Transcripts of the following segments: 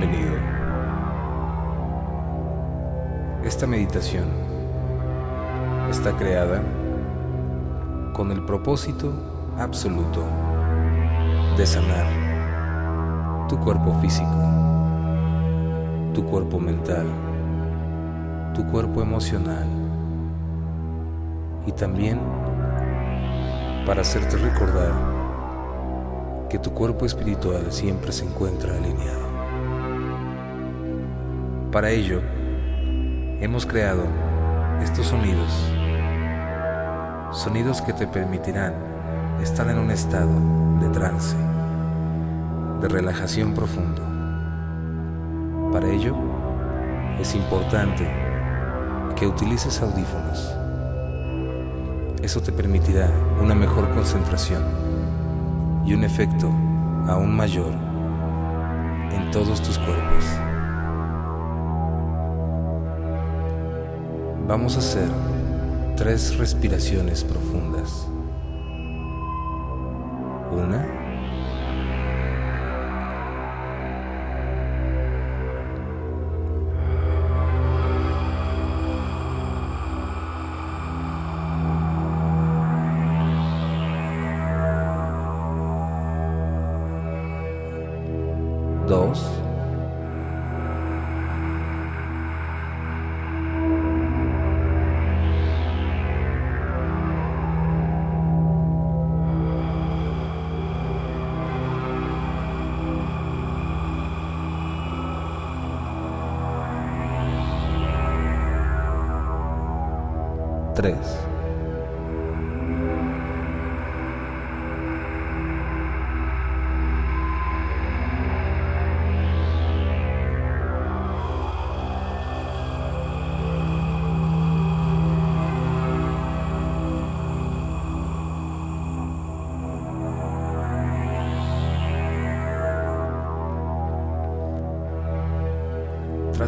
bienvenido. Esta meditación está creada con el propósito absoluto de sanar tu cuerpo físico, tu cuerpo mental, tu cuerpo emocional y también para hacerte recordar que tu cuerpo espiritual siempre se encuentra alineado. Para ello, hemos creado estos sonidos, sonidos que te permitirán estar en un estado de trance, de relajación profundo. Para ello, es importante que utilices audífonos. Eso te permitirá una mejor concentración y un efecto aún mayor en todos tus cuerpos. Vamos a hacer tres respiraciones profundas.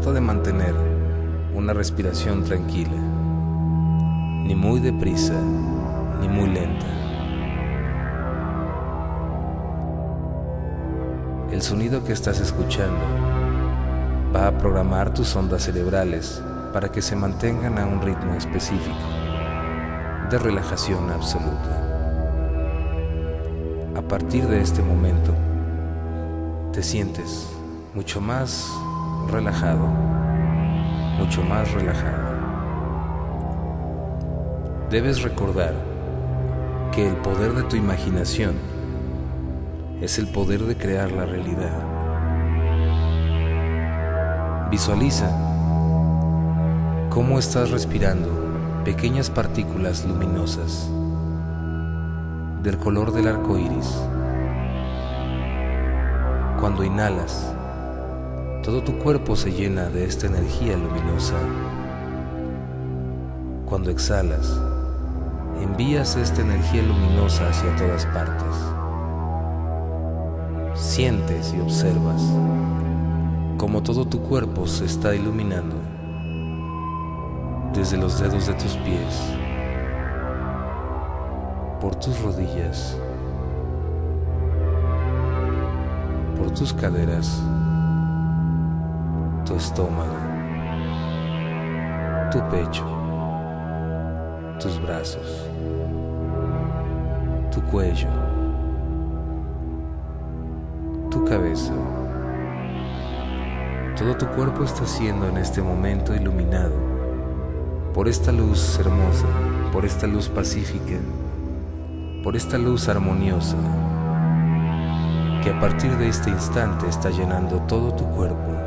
De mantener una respiración tranquila, ni muy deprisa, ni muy lenta. El sonido que estás escuchando va a programar tus ondas cerebrales para que se mantengan a un ritmo específico de relajación absoluta. A partir de este momento, te sientes mucho más relajado, mucho más relajado. Debes recordar que el poder de tu imaginación es el poder de crear la realidad. Visualiza cómo estás respirando pequeñas partículas luminosas del color del arco iris. Cuando inhalas, todo tu cuerpo se llena de esta energía luminosa. Cuando exhalas, envías esta energía luminosa hacia todas partes. Sientes y observas cómo todo tu cuerpo se está iluminando desde los dedos de tus pies, por tus rodillas, por tus caderas, tu estómago, tu pecho, tus brazos, tu cuello, tu cabeza. Todo tu cuerpo está siendo en este momento iluminado por esta luz hermosa, por esta luz pacífica, por esta luz armoniosa que a partir de este instante está llenando todo tu cuerpo.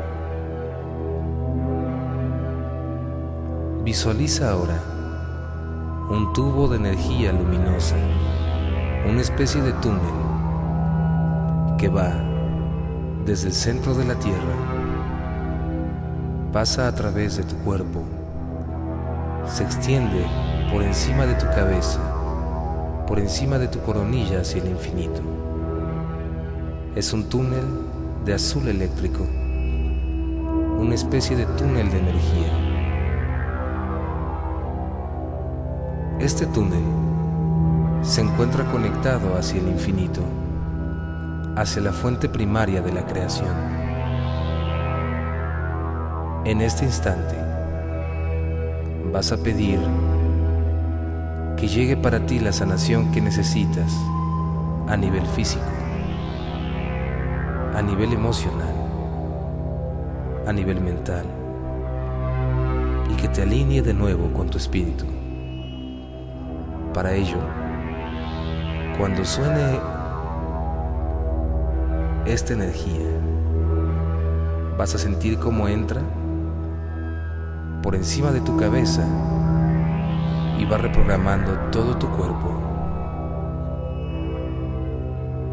Visualiza ahora un tubo de energía luminosa, una especie de túnel que va desde el centro de la Tierra, pasa a través de tu cuerpo, se extiende por encima de tu cabeza, por encima de tu coronilla hacia el infinito. Es un túnel de azul eléctrico, una especie de túnel de energía. Este túnel se encuentra conectado hacia el infinito, hacia la fuente primaria de la creación. En este instante, vas a pedir que llegue para ti la sanación que necesitas a nivel físico, a nivel emocional, a nivel mental y que te alinee de nuevo con tu espíritu. Para ello, cuando suene esta energía, vas a sentir cómo entra por encima de tu cabeza y va reprogramando todo tu cuerpo.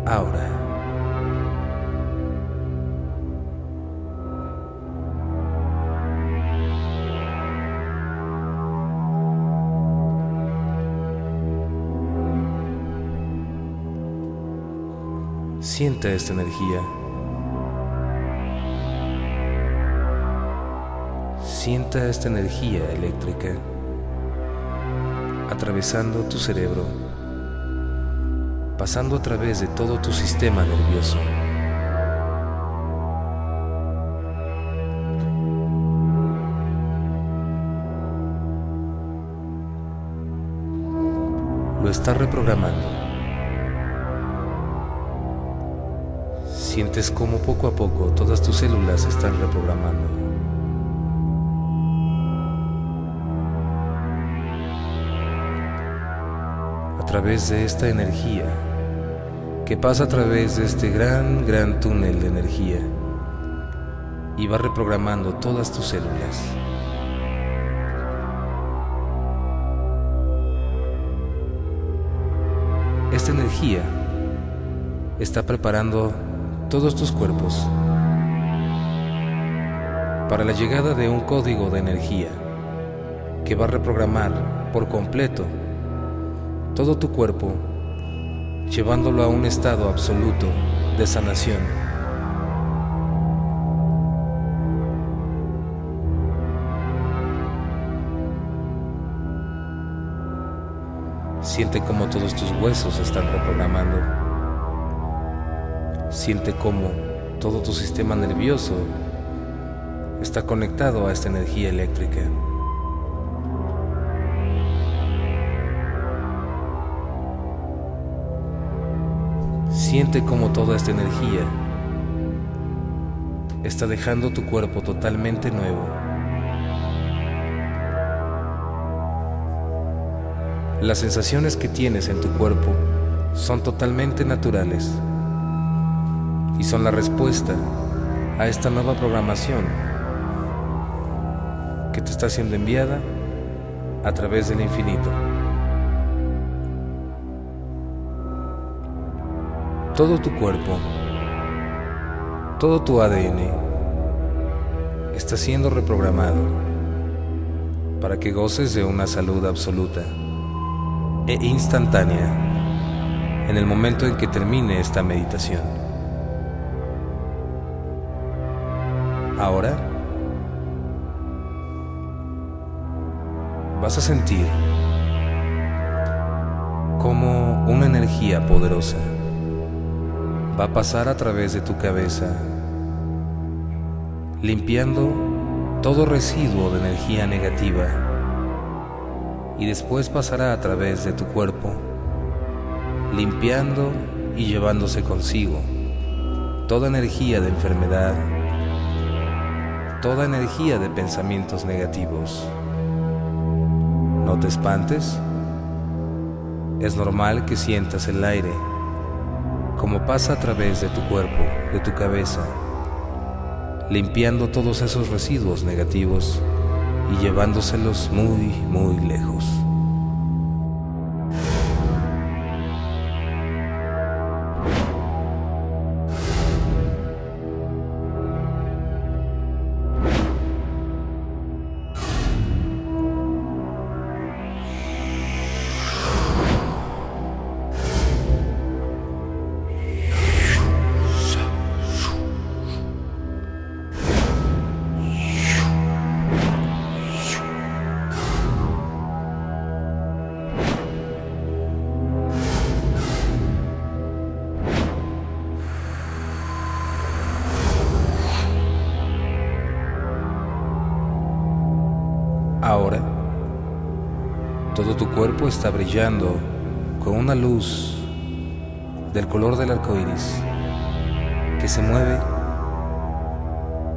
Ahora. Siente esta energía. Sienta esta energía eléctrica atravesando tu cerebro, pasando a través de todo tu sistema nervioso. Lo está reprogramando. Sientes como poco a poco todas tus células se están reprogramando. través de esta energía, que pasa a través de este gran, gran túnel de energía y va reprogramando todas tus células. Esta energía está preparando todos tus cuerpos para la llegada de un código de energía que va a reprogramar por completo todo tu cuerpo, llevándolo a un estado absoluto de sanación. Siente cómo todos tus huesos están reprogramando. Siente cómo todo tu sistema nervioso está conectado a esta energía eléctrica. Siente como toda esta energía está dejando tu cuerpo totalmente nuevo. Las sensaciones que tienes en tu cuerpo son totalmente naturales y son la respuesta a esta nueva programación que te está siendo enviada a través del infinito. todo tu cuerpo, todo tu ADN está siendo reprogramado para que goces de una salud absoluta e instantánea en el momento en que termine esta meditación. Vas a sentir como una energía poderosa va a pasar a través de tu cabeza, limpiando todo residuo de energía negativa y después pasará a través de tu cuerpo, limpiando y llevándose consigo toda energía de enfermedad, toda energía de pensamientos negativos. No te espantes, es normal que sientas el aire como pasa a través de tu cuerpo, de tu cabeza, limpiando todos esos residuos negativos y llevándoselos muy, muy lejos. Todo tu cuerpo está brillando con una luz del color del arco iris que se mueve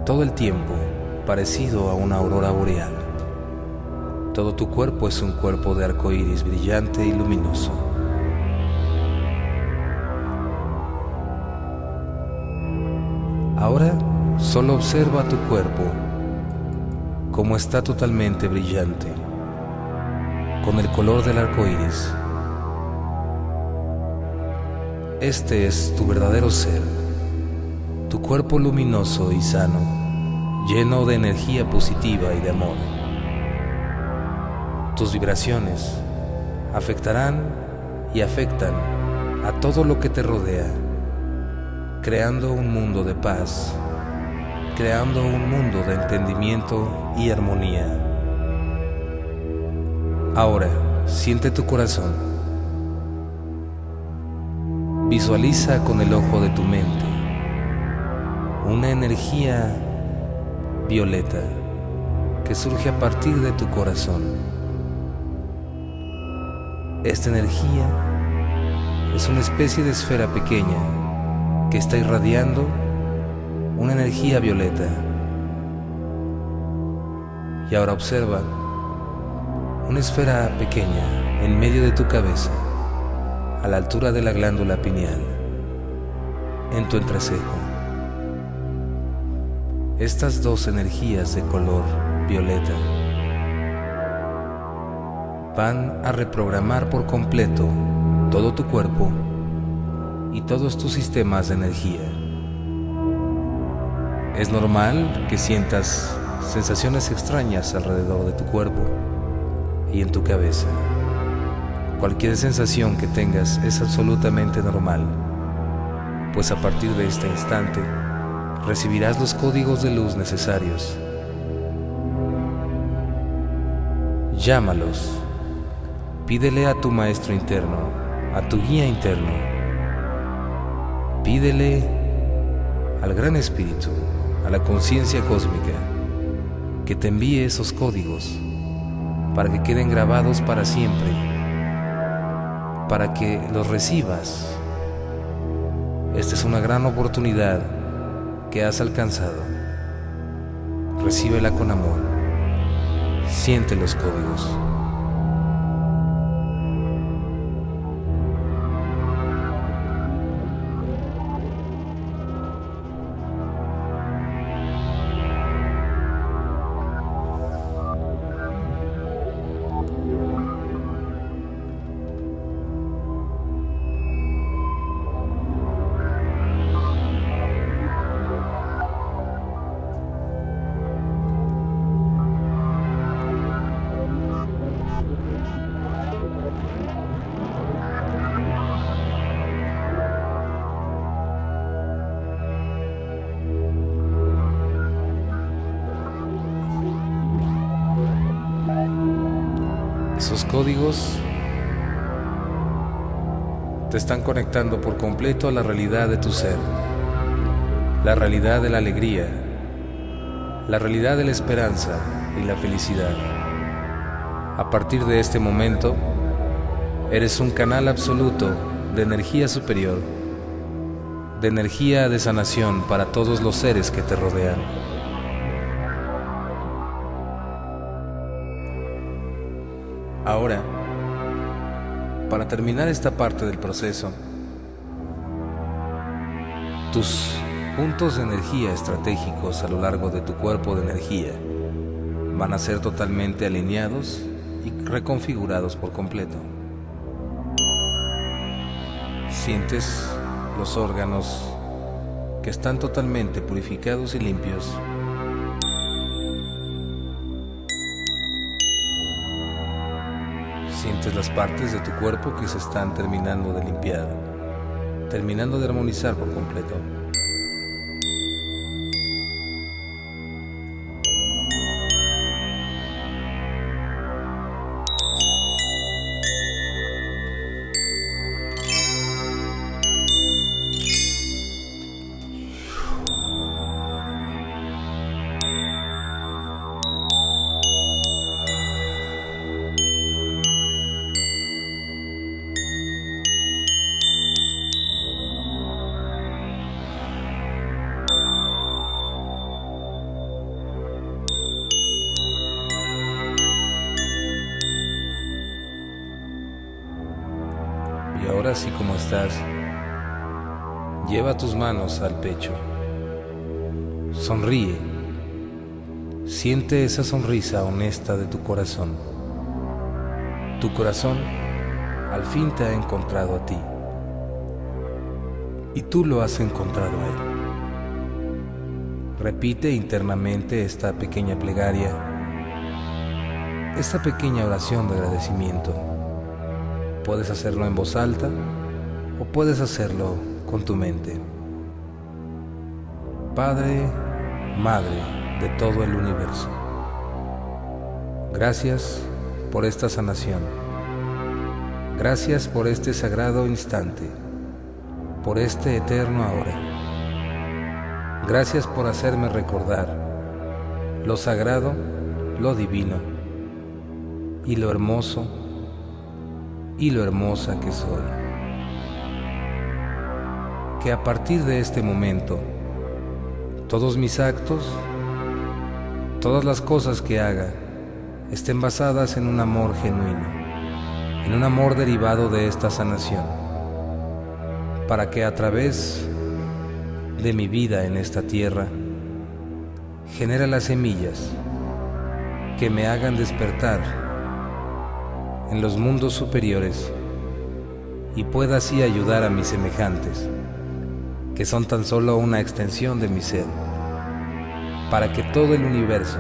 todo el tiempo parecido a una aurora boreal. Todo tu cuerpo es un cuerpo de arco iris brillante y luminoso. Ahora solo observa tu cuerpo como está totalmente brillante, con el color del arco iris. Este es tu verdadero ser, tu cuerpo luminoso y sano, lleno de energía positiva y de amor. Tus vibraciones afectarán y afectan a todo lo que te rodea creando un mundo de paz, creando un mundo de entendimiento y armonía. Ahora, siente tu corazón. Visualiza con el ojo de tu mente una energía violeta que surge a partir de tu corazón. Esta energía es una especie de esfera pequeña que está irradiando una energía violeta. Y ahora observa una esfera pequeña en medio de tu cabeza, a la altura de la glándula pineal, en tu entrecejo. Estas dos energías de color violeta van a reprogramar por completo todo tu cuerpo y todos tus sistemas de energía. Es normal que sientas sensaciones extrañas alrededor de tu cuerpo y en tu cabeza. Cualquier sensación que tengas es absolutamente normal, pues a partir de este instante recibirás los códigos de luz necesarios. Llámalos, pídele a tu maestro interno, a tu guía interno, Pídele al Gran Espíritu, a la conciencia cósmica, que te envíe esos códigos para que queden grabados para siempre, para que los recibas. Esta es una gran oportunidad que has alcanzado. Recíbela con amor. Siente los códigos. Códigos te están conectando por completo a la realidad de tu ser, la realidad de la alegría, la realidad de la esperanza y la felicidad. A partir de este momento, eres un canal absoluto de energía superior, de energía de sanación para todos los seres que te rodean. Para terminar esta parte del proceso, tus puntos de energía estratégicos a lo largo de tu cuerpo de energía van a ser totalmente alineados y reconfigurados por completo. Sientes los órganos que están totalmente purificados y limpios Las partes de tu cuerpo que se están terminando de limpiar, terminando de armonizar por completo. Así como estás, lleva tus manos al pecho. Sonríe. Siente esa sonrisa honesta de tu corazón. Tu corazón al fin te ha encontrado a ti. Y tú lo has encontrado a él. Repite internamente esta pequeña plegaria, esta pequeña oración de agradecimiento. Puedes hacerlo en voz alta o puedes hacerlo con tu mente. Padre, Madre de todo el universo. Gracias por esta sanación. Gracias por este sagrado instante, por este eterno ahora. Gracias por hacerme recordar lo sagrado, lo divino y lo hermoso y lo hermosa que soy. Que a partir de este momento, todos mis actos, todas las cosas que haga, estén basadas en un amor genuino, en un amor derivado de esta sanación, para que a través de mi vida en esta tierra, genera las semillas que me hagan despertar en los mundos superiores y pueda así ayudar a mis semejantes, que son tan solo una extensión de mi ser, para que todo el universo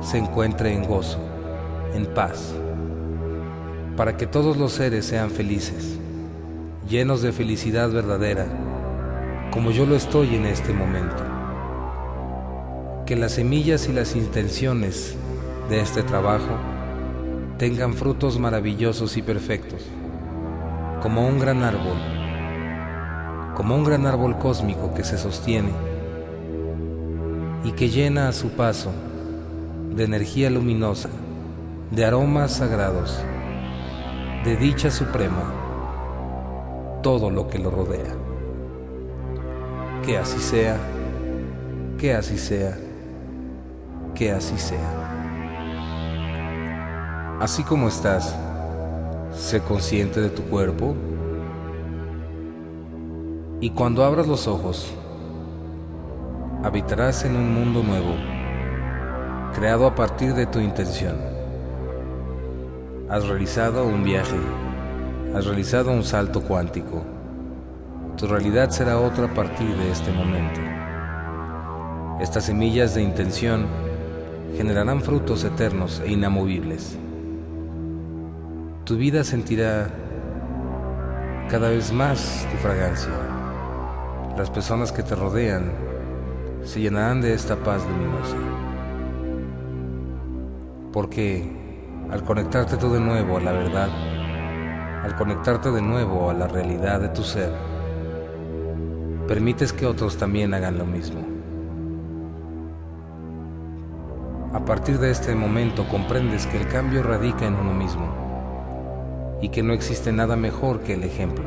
se encuentre en gozo, en paz, para que todos los seres sean felices, llenos de felicidad verdadera, como yo lo estoy en este momento. Que las semillas y las intenciones de este trabajo tengan frutos maravillosos y perfectos, como un gran árbol, como un gran árbol cósmico que se sostiene y que llena a su paso de energía luminosa, de aromas sagrados, de dicha suprema, todo lo que lo rodea. Que así sea, que así sea, que así sea. Así como estás, sé consciente de tu cuerpo y cuando abras los ojos, habitarás en un mundo nuevo, creado a partir de tu intención. Has realizado un viaje, has realizado un salto cuántico tu realidad será otra a partir de este momento. Estas semillas de intención generarán frutos eternos e inamovibles. Tu vida sentirá cada vez más tu fragancia. Las personas que te rodean se llenarán de esta paz luminosa. Porque al conectarte tú de nuevo a la verdad, al conectarte de nuevo a la realidad de tu ser, permites que otros también hagan lo mismo. A partir de este momento comprendes que el cambio radica en uno mismo y que no existe nada mejor que el ejemplo.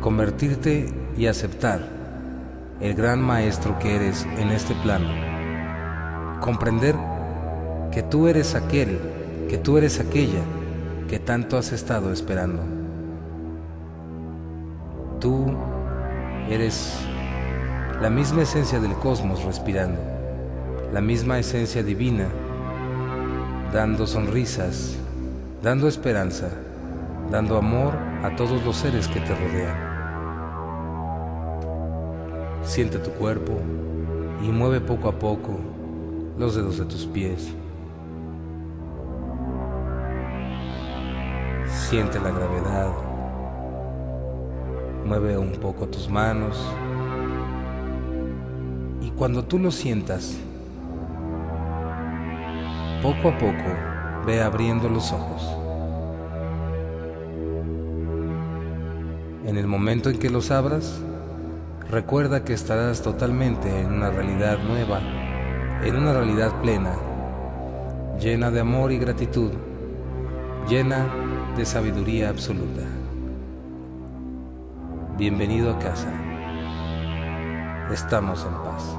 Convertirte y aceptar el gran maestro que eres en este plano. Comprender que tú eres aquel, que tú eres aquella que tanto has estado esperando. Tú Eres la misma esencia del cosmos respirando, la misma esencia divina, dando sonrisas, dando esperanza, dando amor a todos los seres que te rodean. Siente tu cuerpo y mueve poco a poco los dedos de tus pies. Siente la gravedad Mueve un poco tus manos. Y cuando tú lo sientas, poco a poco ve abriendo los ojos. En el momento en que los abras, recuerda que estarás totalmente en una realidad nueva, en una realidad plena, llena de amor y gratitud, llena de sabiduría absoluta. Bienvenido a casa. Estamos en paz.